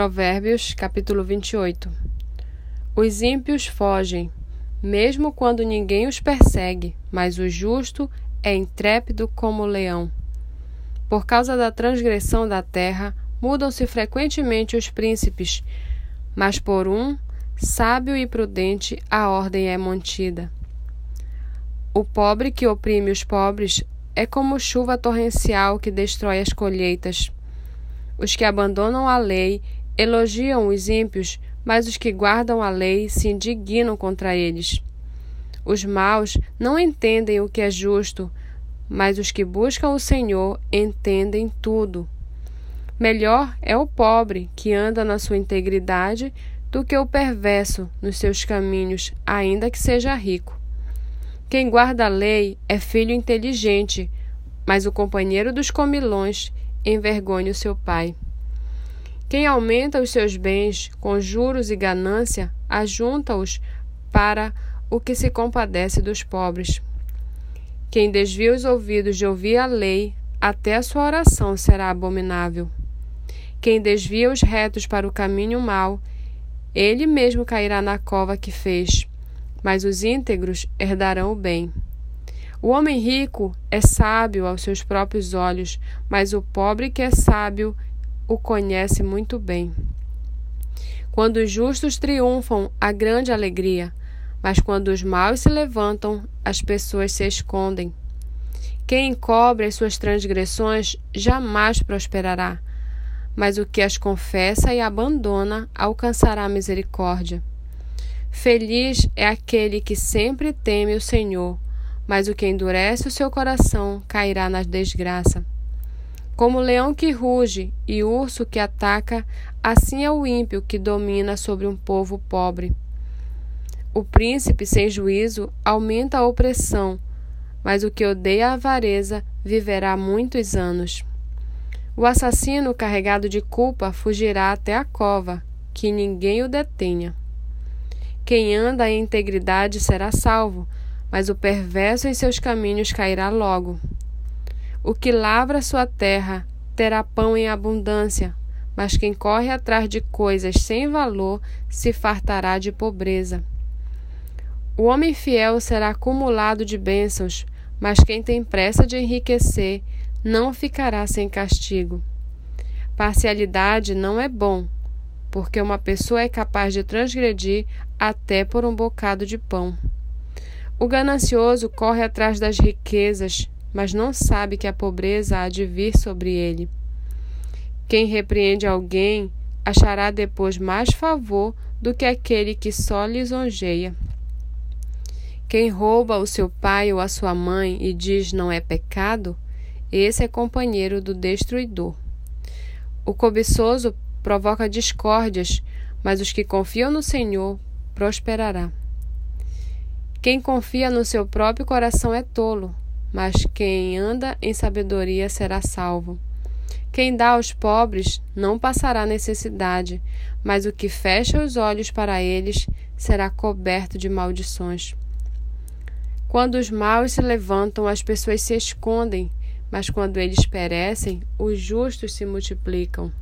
Provérbios, capítulo 28. Os ímpios fogem, mesmo quando ninguém os persegue, mas o justo é intrépido como o leão. Por causa da transgressão da terra, mudam-se frequentemente os príncipes, mas por um sábio e prudente a ordem é mantida. O pobre que oprime os pobres é como chuva torrencial que destrói as colheitas. Os que abandonam a lei elogiam os ímpios, mas os que guardam a lei se indignam contra eles. Os maus não entendem o que é justo, mas os que buscam o Senhor entendem tudo. Melhor é o pobre que anda na sua integridade do que o perverso nos seus caminhos, ainda que seja rico. Quem guarda a lei é filho inteligente, mas o companheiro dos comilões envergonha o seu pai. Quem aumenta os seus bens com juros e ganância, ajunta-os para o que se compadece dos pobres. Quem desvia os ouvidos de ouvir a lei, até a sua oração será abominável. Quem desvia os retos para o caminho mau, ele mesmo cairá na cova que fez, mas os íntegros herdarão o bem. O homem rico é sábio aos seus próprios olhos, mas o pobre que é sábio o conhece muito bem. Quando os justos triunfam, há grande alegria, mas quando os maus se levantam, as pessoas se escondem. Quem encobre as suas transgressões jamais prosperará, mas o que as confessa e abandona alcançará misericórdia. Feliz é aquele que sempre teme o Senhor, mas o que endurece o seu coração cairá na desgraça. Como o leão que ruge e o urso que ataca, assim é o ímpio que domina sobre um povo pobre. O príncipe sem juízo aumenta a opressão, mas o que odeia a avareza viverá muitos anos. O assassino carregado de culpa fugirá até a cova, que ninguém o detenha. Quem anda em integridade será salvo, mas o perverso em seus caminhos cairá logo. O que lavra sua terra terá pão em abundância, mas quem corre atrás de coisas sem valor se fartará de pobreza. O homem fiel será acumulado de bênçãos, mas quem tem pressa de enriquecer não ficará sem castigo. Parcialidade não é bom, porque uma pessoa é capaz de transgredir até por um bocado de pão. O ganancioso corre atrás das riquezas, mas não sabe que a pobreza há de vir sobre ele. Quem repreende alguém achará depois mais favor do que aquele que só lisonjeia. Quem rouba o seu pai ou a sua mãe e diz não é pecado, esse é companheiro do destruidor. O cobiçoso provoca discórdias, mas os que confiam no Senhor prosperará. Quem confia no seu próprio coração é tolo, mas quem anda em sabedoria será salvo. Quem dá aos pobres não passará necessidade, mas o que fecha os olhos para eles será coberto de maldições. Quando os maus se levantam, as pessoas se escondem, mas quando eles perecem, os justos se multiplicam.